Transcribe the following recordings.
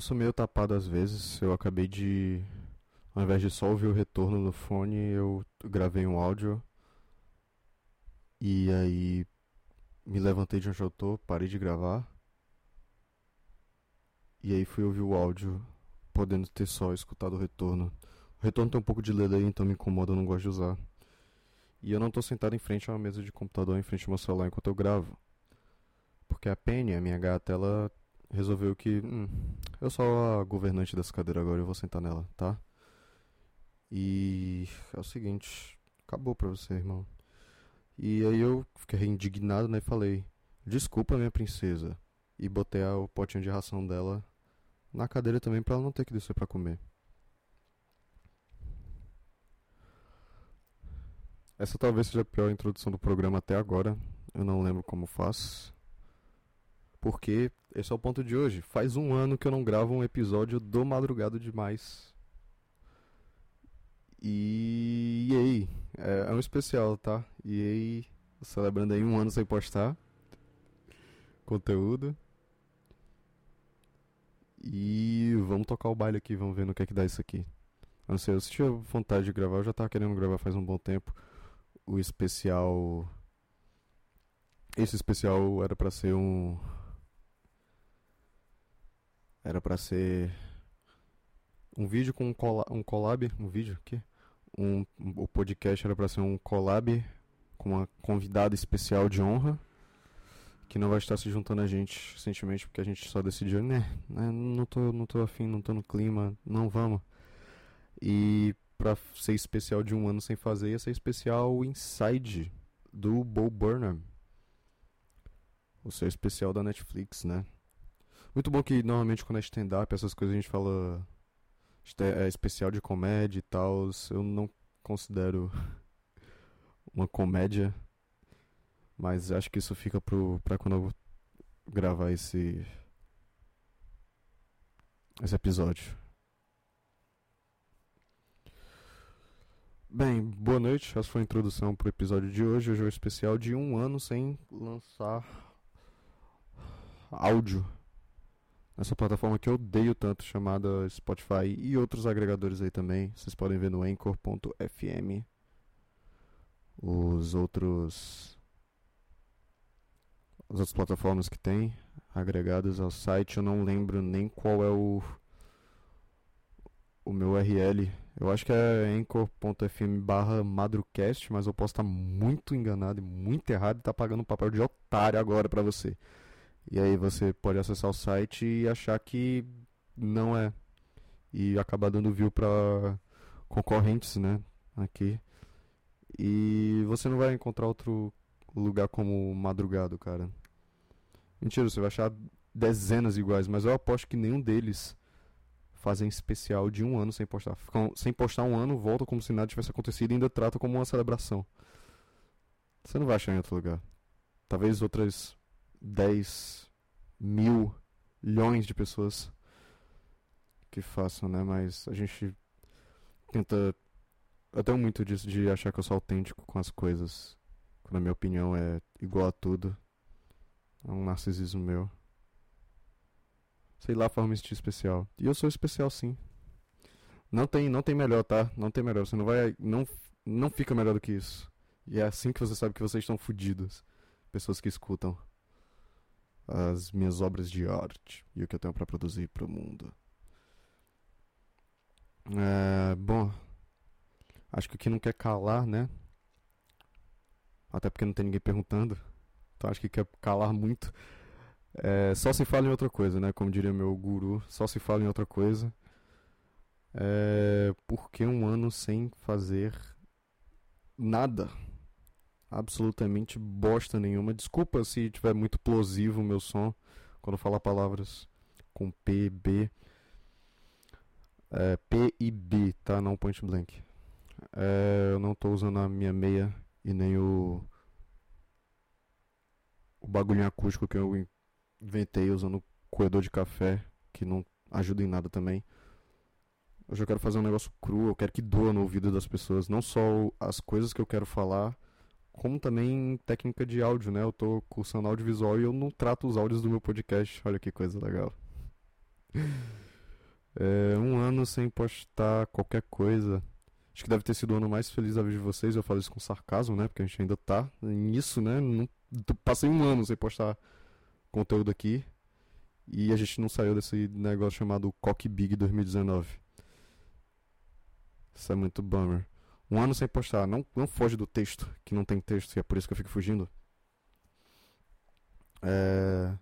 Eu sou meio tapado às vezes. Eu acabei de. Ao invés de só ouvir o retorno no fone, eu gravei um áudio. E aí. Me levantei de onde eu tô, parei de gravar. E aí fui ouvir o áudio, podendo ter só escutado o retorno. O retorno tem um pouco de delay, então me incomoda, eu não gosto de usar. E eu não tô sentado em frente a uma mesa de computador, em frente ao meu celular enquanto eu gravo. Porque a Penny, a minha gata, ela resolveu que. Hum, eu sou a governante dessa cadeira agora, eu vou sentar nela, tá? E é o seguinte, acabou pra você, irmão. E aí eu fiquei indignado, né? E falei: Desculpa, minha princesa. E botei o potinho de ração dela na cadeira também pra ela não ter que descer pra comer. Essa talvez seja a pior introdução do programa até agora. Eu não lembro como faço. Porque esse é o ponto de hoje. Faz um ano que eu não gravo um episódio do Madrugado Demais. E, e aí? É, é, um especial, tá? E aí, celebrando aí um ano sem postar conteúdo. E vamos tocar o baile aqui, vamos ver no que é que dá isso aqui. Eu não sei, eu tinha vontade de gravar, eu já tava querendo gravar faz um bom tempo. O especial. Esse especial era para ser um era para ser um vídeo com um, cola um collab, um vídeo aqui. Um, o podcast era para ser um collab com uma convidada especial de honra que não vai estar se juntando a gente recentemente porque a gente só decidiu, né, né não tô não tô afim, não tô no clima, não vamos. E para ser especial de um ano sem fazer, ia ser especial Inside do Bo Burnham. O seu especial da Netflix, né? Muito bom que normalmente quando é stand-up, essas coisas a gente fala é especial de comédia e tal. Eu não considero uma comédia. Mas acho que isso fica pro, pra quando eu gravar esse. esse episódio. Bem, boa noite. Essa foi a introdução pro episódio de hoje. Hoje é o especial de um ano sem lançar áudio nessa plataforma que eu odeio tanto, chamada Spotify e outros agregadores aí também. Vocês podem ver no anchor.fm. Os outros. As outras plataformas que tem agregadas ao site, eu não lembro nem qual é o o meu URL. Eu acho que é anchor.fm barra madrucast, mas eu posso estar muito enganado e muito errado e tá pagando um papel de otário agora para você. E aí você pode acessar o site e achar que não é. E acabar dando view para concorrentes, né? Aqui. E você não vai encontrar outro lugar como madrugado, cara. Mentira, você vai achar dezenas iguais, mas eu aposto que nenhum deles fazem especial de um ano sem postar. Ficam, sem postar um ano, volta como se nada tivesse acontecido e ainda trata como uma celebração. Você não vai achar em outro lugar. Talvez outras 10 mil, milhões de pessoas que façam, né? Mas a gente tenta. Eu tenho muito disso de achar que eu sou autêntico com as coisas. Quando a minha opinião é igual a tudo. É um narcisismo meu. Sei lá, forma de especial. E eu sou especial sim. Não tem, não tem melhor, tá? Não tem melhor. Você não vai. Não, não fica melhor do que isso. E é assim que você sabe que vocês estão fodidos. Pessoas que escutam as minhas obras de arte e o que eu tenho para produzir para o mundo. É, bom, acho que aqui não quer calar, né? Até porque não tem ninguém perguntando. Então acho que quer calar muito. É, só se fala em outra coisa, né? Como diria meu guru, só se fala em outra coisa. É, porque um ano sem fazer nada absolutamente bosta nenhuma. Desculpa se tiver muito plosivo o meu som quando falar palavras com P, B. É, P e B, tá? Não point blank. É, eu não estou usando a minha meia e nem o o bagulhinho acústico que eu inventei usando coedor de café, que não ajuda em nada também. Eu já quero fazer um negócio cru, eu quero que doa no ouvido das pessoas, não só as coisas que eu quero falar, como também técnica de áudio, né? Eu tô cursando audiovisual e eu não trato os áudios do meu podcast. Olha que coisa legal. É, um ano sem postar qualquer coisa. Acho que deve ter sido o ano mais feliz da vida de vocês. Eu falo isso com sarcasmo, né? Porque a gente ainda tá nisso, né? Não, passei um ano sem postar conteúdo aqui. E a gente não saiu desse negócio chamado Cock Big 2019. Isso é muito bummer. Um ano sem postar. Não, não foge do texto, que não tem texto, e é por isso que eu fico fugindo. É...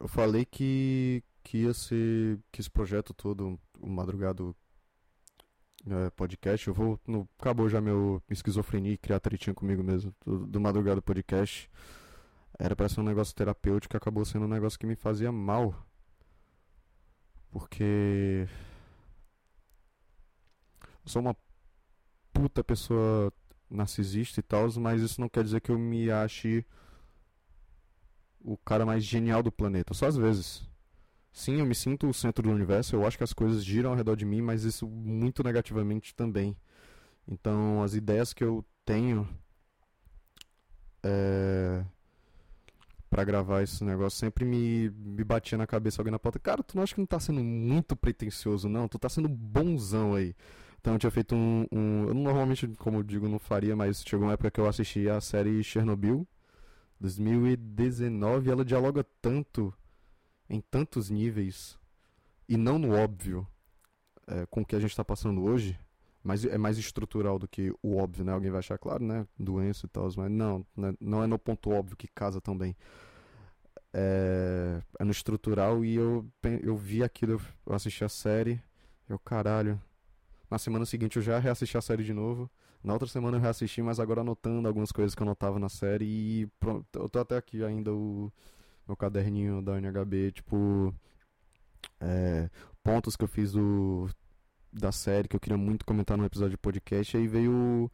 Eu falei que, que ser. que esse projeto todo, o Madrugado é, Podcast, eu vou. No, acabou já meu esquizofrenia e criar tretinha comigo mesmo, do, do Madrugado Podcast. Era para ser um negócio terapêutico, acabou sendo um negócio que me fazia mal. Porque. Sou uma puta pessoa narcisista e tal, mas isso não quer dizer que eu me ache o cara mais genial do planeta. Só às vezes. Sim, eu me sinto o centro do universo, eu acho que as coisas giram ao redor de mim, mas isso muito negativamente também. Então, as ideias que eu tenho é, para gravar esse negócio sempre me, me batia na cabeça alguém na porta. Cara, tu não acha que não tá sendo muito pretencioso, não? Tu tá sendo bonzão aí. Então eu tinha feito um, um. Eu normalmente, como eu digo, não faria, mas chegou uma época que eu assisti a série Chernobyl, 2019, ela dialoga tanto, em tantos níveis, e não no óbvio, é, com o que a gente está passando hoje, mas é mais estrutural do que o óbvio, né? Alguém vai achar, claro, né? Doença e tal, mas não, né? não é no ponto óbvio que casa também. É, é no estrutural e eu, eu vi aquilo, eu assisti a série, eu, caralho, na semana seguinte eu já reassisti a série de novo. Na outra semana eu reassisti, mas agora anotando algumas coisas que eu notava na série. E pronto, eu tô até aqui ainda o meu caderninho da NHB, tipo. É, pontos que eu fiz do, da série que eu queria muito comentar no episódio de podcast. Aí veio.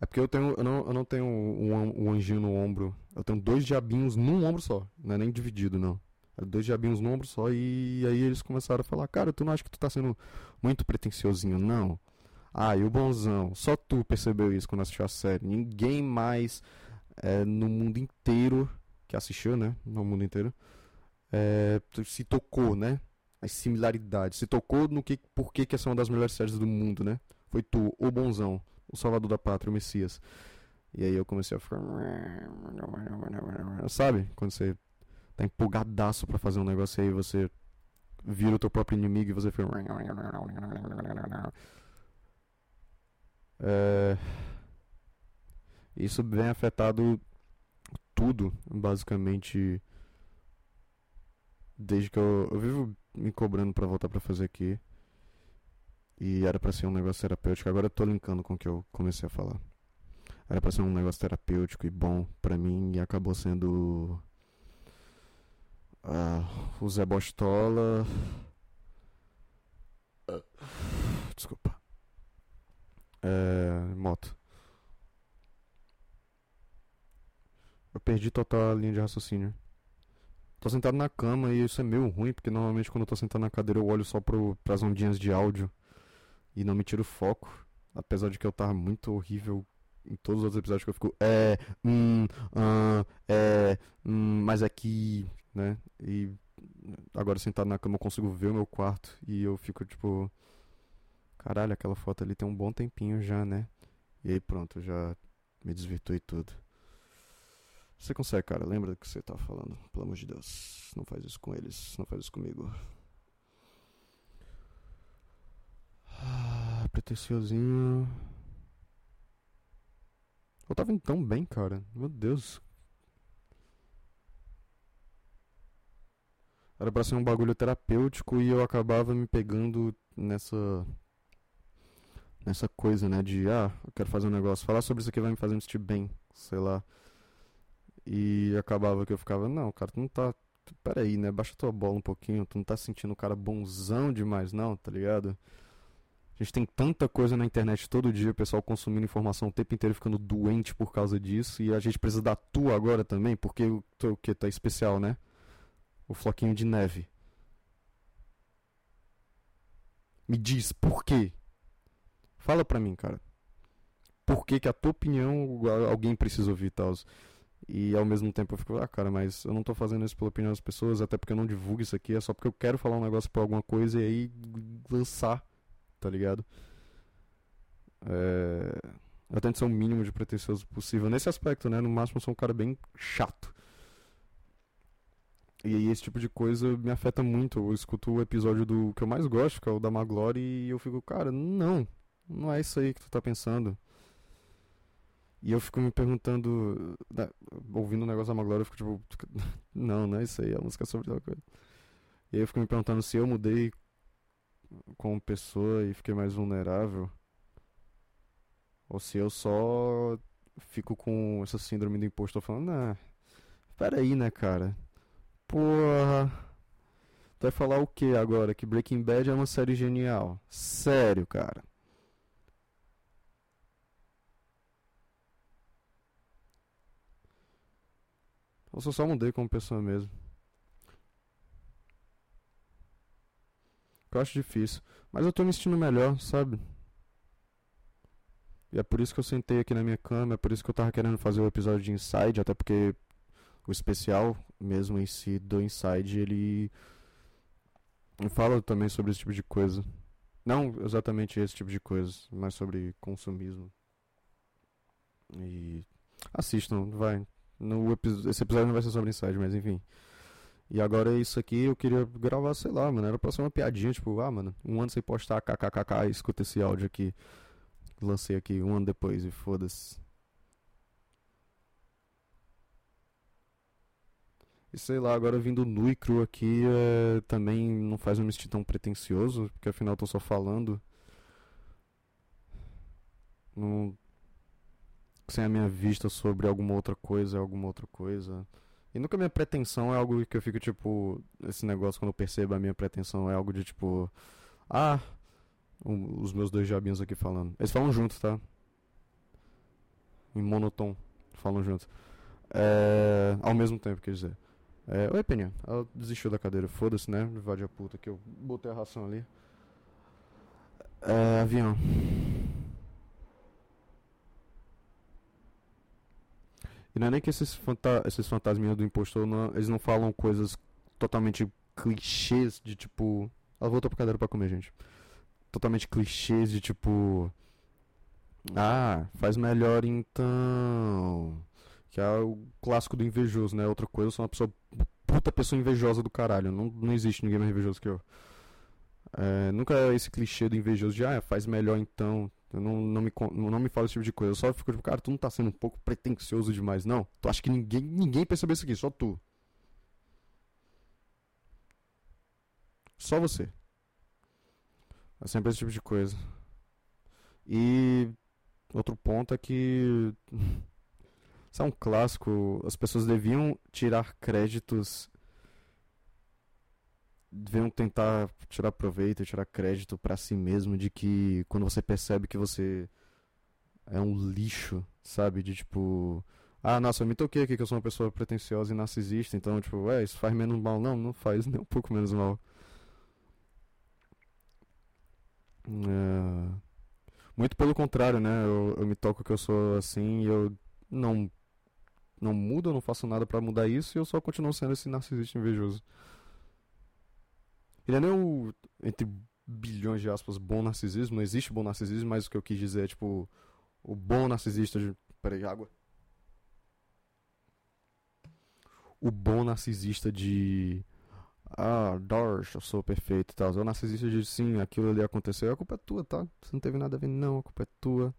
É porque eu tenho. Eu não, eu não tenho um, um anjinho no ombro. Eu tenho dois diabinhos num ombro só. Não é nem dividido, não. Dois diabinhos no ombro só. E aí eles começaram a falar: Cara, tu não acha que tu tá sendo muito pretenciosinho? Não. Ah, e o bonzão. Só tu percebeu isso quando assistiu a série. Ninguém mais é, no mundo inteiro que assistiu, né? No mundo inteiro. É, se tocou, né? As similaridades. Se tocou no que, por que, que essa é uma das melhores séries do mundo, né? Foi tu, o bonzão, o salvador da pátria, o Messias. E aí eu comecei a ficar. Sabe? Quando você tá empolgadaço pra fazer um negócio aí, você vira o teu próprio inimigo e você fica. É... Isso vem afetado tudo, basicamente, desde que eu, eu vivo me cobrando para voltar para fazer aqui. E era para ser um negócio terapêutico. Agora eu tô linkando com o que eu comecei a falar. Era para ser um negócio terapêutico e bom para mim e acabou sendo uh, o Zé Bostola. Desculpa. É, moto. Eu perdi total a linha de raciocínio. Tô sentado na cama e isso é meio ruim, porque normalmente quando eu tô sentado na cadeira eu olho só pro, pras ondinhas de áudio e não me tiro foco. Apesar de que eu tava muito horrível em todos os outros episódios que eu fico é, hum, ah, é, hum, mas aqui, né? E agora sentado na cama eu consigo ver o meu quarto e eu fico tipo, caralho, aquela foto ali tem um bom tempinho já, né? E aí pronto, já me desvirtuei tudo. Você consegue, cara, lembra do que você tá falando, pelo amor de Deus. Não faz isso com eles, não faz isso comigo. Ah, pretenciosinho. Eu tava indo tão bem, cara. Meu Deus. Era pra ser um bagulho terapêutico e eu acabava me pegando nessa. Nessa coisa, né? De, ah, eu quero fazer um negócio. Falar sobre isso aqui vai me fazer me sentir bem. Sei lá. E acabava que eu ficava, não, cara, tu não tá. Peraí, né? Baixa tua bola um pouquinho. Tu não tá sentindo o cara bonzão demais, não, tá ligado? A gente tem tanta coisa na internet todo dia, o pessoal consumindo informação o tempo inteiro ficando doente por causa disso. E a gente precisa da tua agora também, porque o que tá especial, né? O floquinho de neve. Me diz por quê? Fala pra mim, cara. Por que, que a tua opinião alguém precisa ouvir e tal? E ao mesmo tempo eu fico, ah, cara, mas eu não tô fazendo isso pela opinião das pessoas, até porque eu não divulgo isso aqui, é só porque eu quero falar um negócio pra alguma coisa e aí lançar, tá ligado? É... Eu tento ser o mínimo de pretensioso possível nesse aspecto, né? No máximo eu sou um cara bem chato. E aí esse tipo de coisa me afeta muito. Eu escuto o episódio do que eu mais gosto, que é o da Maglory, e eu fico, cara, não, não é isso aí que tu tá pensando. E eu fico me perguntando, né, ouvindo o negócio da Maglory, eu fico tipo, não, não é isso aí, a música é sobre tal coisa. E aí eu fico me perguntando se eu mudei como pessoa e fiquei mais vulnerável. Ou se eu só fico com essa síndrome do impostor falando, ah, peraí, né, cara? Porra. Tu vai falar o que agora? Que Breaking Bad é uma série genial. Sério, cara. Eu só mudei como pessoa mesmo. Eu acho difícil. Mas eu tô me sentindo melhor, sabe? E é por isso que eu sentei aqui na minha cama, é por isso que eu tava querendo fazer o episódio de Inside, até porque o especial mesmo em si do Inside, ele fala também sobre esse tipo de coisa. Não exatamente esse tipo de coisa, mas sobre consumismo. E assistam, vai. No esse episódio não vai ser sobre Inside, mas enfim. E agora é isso aqui, eu queria gravar, sei lá, mano. Era pra ser uma piadinha, tipo, ah, mano, um ano sem postar kkkk, escuta esse áudio aqui. Lancei aqui um ano depois e foda-se. E sei lá, agora vindo nu e cru aqui é, também não faz eu me sentir tão pretencioso, porque afinal eu tô só falando. Não, sem a minha vista sobre alguma outra coisa, alguma outra coisa. E nunca minha pretensão é algo que eu fico tipo. Esse negócio quando eu percebo a minha pretensão é algo de tipo. Ah, os meus dois diabinhos aqui falando. Eles falam juntos, tá? Em monotom. Falam juntos. É, ao mesmo tempo, quer dizer. É, Oi, Peninha. Ela desistiu da cadeira. Foda-se, né? Vade a puta que eu botei a ração ali. É, avião. E não é nem que esses, fanta esses fantasminhas do impostor, não, eles não falam coisas totalmente clichês de tipo. Ela voltou pra cadeira pra comer, gente. Totalmente clichês de tipo. Ah, faz melhor então. Que é o clássico do invejoso, né? Outra coisa, eu sou uma pessoa. Puta pessoa invejosa do caralho. Não, não existe ninguém mais invejoso que eu. É, nunca é esse clichê do invejoso de, ah, faz melhor então. Eu não, não, me, não me fala esse tipo de coisa. Eu só fico tipo, cara, tu não tá sendo um pouco pretencioso demais, não? Tu acha que ninguém, ninguém percebeu isso aqui, só tu. Só você. É sempre esse tipo de coisa. E outro ponto é que Isso é um clássico. As pessoas deviam tirar créditos. Deviam tentar tirar proveito, tirar crédito para si mesmo de que quando você percebe que você é um lixo, sabe? De tipo. Ah, nossa, eu me toquei aqui que eu sou uma pessoa pretensiosa e narcisista, então, tipo, ué, isso faz menos mal. Não, não faz nem um pouco menos mal. É... Muito pelo contrário, né? Eu, eu me toco que eu sou assim e eu não não muda, eu não faço nada para mudar isso e eu só continuo sendo esse narcisista invejoso. Ele é nem o, entre bilhões de aspas, bom narcisismo, não existe bom narcisismo, mas o que eu quis dizer é, tipo, o bom narcisista de... Peraí, água. O bom narcisista de... Ah, Dorsch, eu sou perfeito e tal. O narcisista de sim, aquilo ali aconteceu, a culpa é tua, tá? Você não teve nada a ver, não, a culpa é tua.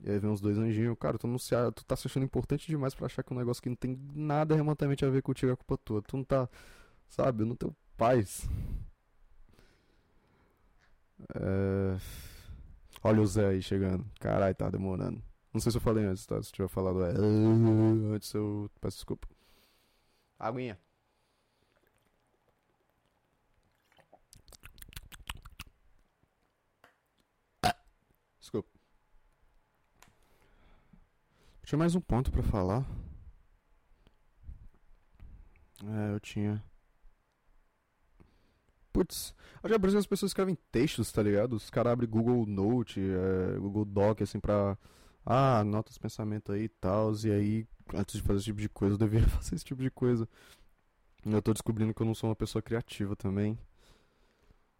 E aí vem os dois anjinhos, cara, tu, não se, tu tá se achando importante demais para achar que um negócio que não tem nada remotamente a ver contigo é culpa tua. Tu não tá, sabe, não tem paz. É... Olha o Zé aí chegando. Caralho, tá demorando. Não sei se eu falei antes, tá? Se tiver falado é... antes eu peço desculpa. Aguinha. Tinha mais um ponto para falar. É, eu tinha. Putz, acho que por as pessoas escrevem textos, tá ligado? Os caras abrem Google Note, é, Google Doc, assim, pra Ah, anota os pensamentos aí e tal, e aí, antes de fazer esse tipo de coisa, eu deveria fazer esse tipo de coisa. Eu tô descobrindo que eu não sou uma pessoa criativa também.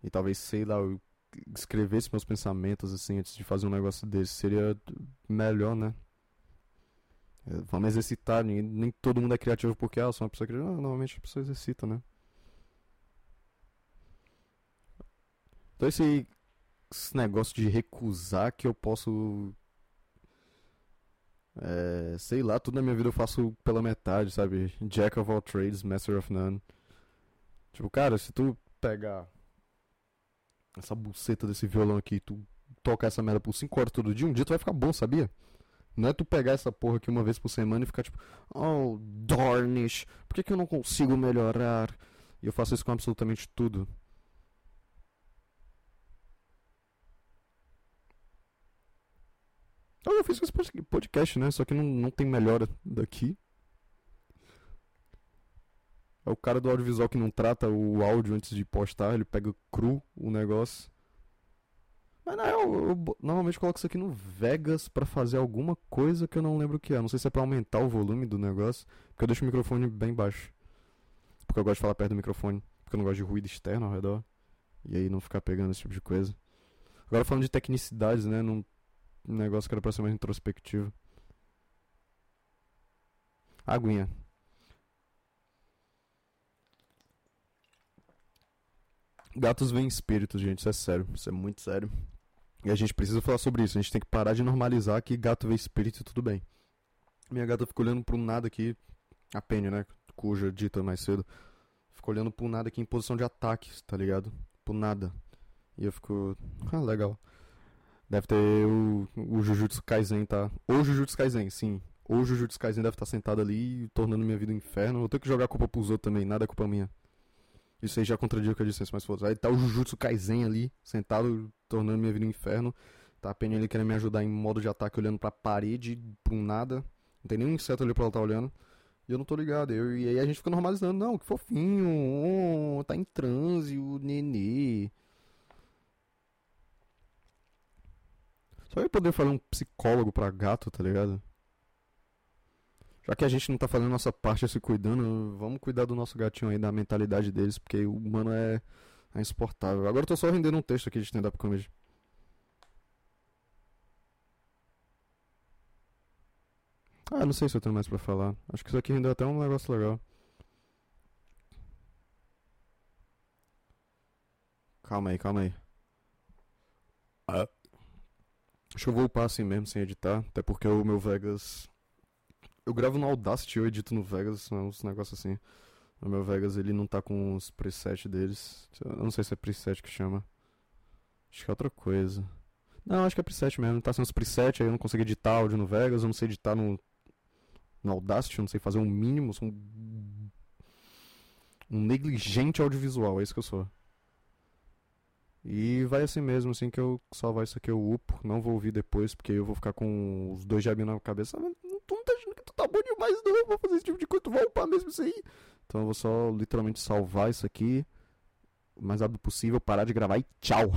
E talvez, sei lá, eu escrevesse meus pensamentos assim antes de fazer um negócio desse seria melhor, né? Vamos exercitar, nem, nem todo mundo é criativo porque ah, eu sou uma pessoa criativa. Não, normalmente a pessoa exercita, né? Então esse, esse negócio de recusar que eu posso. É, sei lá, tudo na minha vida eu faço pela metade, sabe? Jack of all trades, master of none. Tipo, cara, se tu pegar essa buceta desse violão aqui, tu tocar essa merda por 5 horas todo dia, um dia tu vai ficar bom, sabia? Não é tu pegar essa porra aqui uma vez por semana e ficar tipo, oh, darnish, por que, que eu não consigo melhorar? E eu faço isso com absolutamente tudo. Eu já fiz esse podcast, né? Só que não, não tem melhora daqui. É o cara do audiovisual que não trata o áudio antes de postar, ele pega cru o negócio. Mas não, eu, eu, normalmente coloco isso aqui no Vegas para fazer alguma coisa que eu não lembro o que é. Não sei se é pra aumentar o volume do negócio, porque eu deixo o microfone bem baixo. Porque eu gosto de falar perto do microfone, porque eu não gosto de ruído externo ao redor. E aí não ficar pegando esse tipo de coisa. Agora falando de tecnicidades, né? Num negócio que era pra ser mais introspectivo. Aguinha. Gatos vêm espíritos, gente, isso é sério, isso é muito sério. E a gente precisa falar sobre isso, a gente tem que parar de normalizar que gato vê espírito e tudo bem. Minha gata ficou olhando pro nada aqui, a Penny, né, cuja dita mais cedo, ficou olhando pro nada aqui em posição de ataque, tá ligado? Pro nada. E eu fico, ah, legal. Deve ter o, o Jujutsu Kaisen, tá? Ou Jujutsu Kaisen, sim. Ou Jujutsu Kaisen deve estar sentado ali, tornando minha vida um inferno. Vou ter que jogar a culpa pros outros também, nada é culpa minha. Isso aí já contradiz o que eu disse, mas foda Aí tá o Jujutsu Kaisen ali, sentado, tornando minha vida um inferno. Tá a Penny ali querendo me ajudar em modo de ataque, olhando pra parede, pra um nada. Não tem nenhum inseto ali pra ela tá olhando. E eu não tô ligado. Eu, e aí a gente fica normalizando. Não, que fofinho. Oh, tá em transe, o nenê. Só eu poder falar um psicólogo pra gato, tá ligado? Já que a gente não tá fazendo nossa parte se cuidando, vamos cuidar do nosso gatinho aí, da mentalidade deles, porque o humano é, é insuportável. Agora eu tô só rendendo um texto aqui de stand-up comedy. Ah, não sei se eu tenho mais pra falar. Acho que isso aqui rendeu até um negócio legal. Calma aí, calma aí. Ah. Acho que eu vou upar assim mesmo, sem editar. Até porque o meu Vegas eu gravo no Audacity, eu edito no Vegas, uns negócios assim. O meu Vegas ele não tá com os presets deles. Eu não sei se é preset que chama. Acho que é outra coisa. Não, acho que é preset mesmo. Tá sendo os presets, aí eu não consigo editar áudio no Vegas, eu não sei editar no, no Audacity, eu não sei fazer um mínimo, sou um, um negligente audiovisual, é isso que eu sou. E vai assim mesmo, assim que eu salvar isso aqui eu upo, não vou ouvir depois, porque eu vou ficar com os dois jabinhos na cabeça. Tu não tá achando que tu tá bom demais, não, eu vou fazer esse tipo de coisa, tu vai upar mesmo isso aí. Então eu vou só literalmente salvar isso aqui o mais rápido possível, parar de gravar e tchau!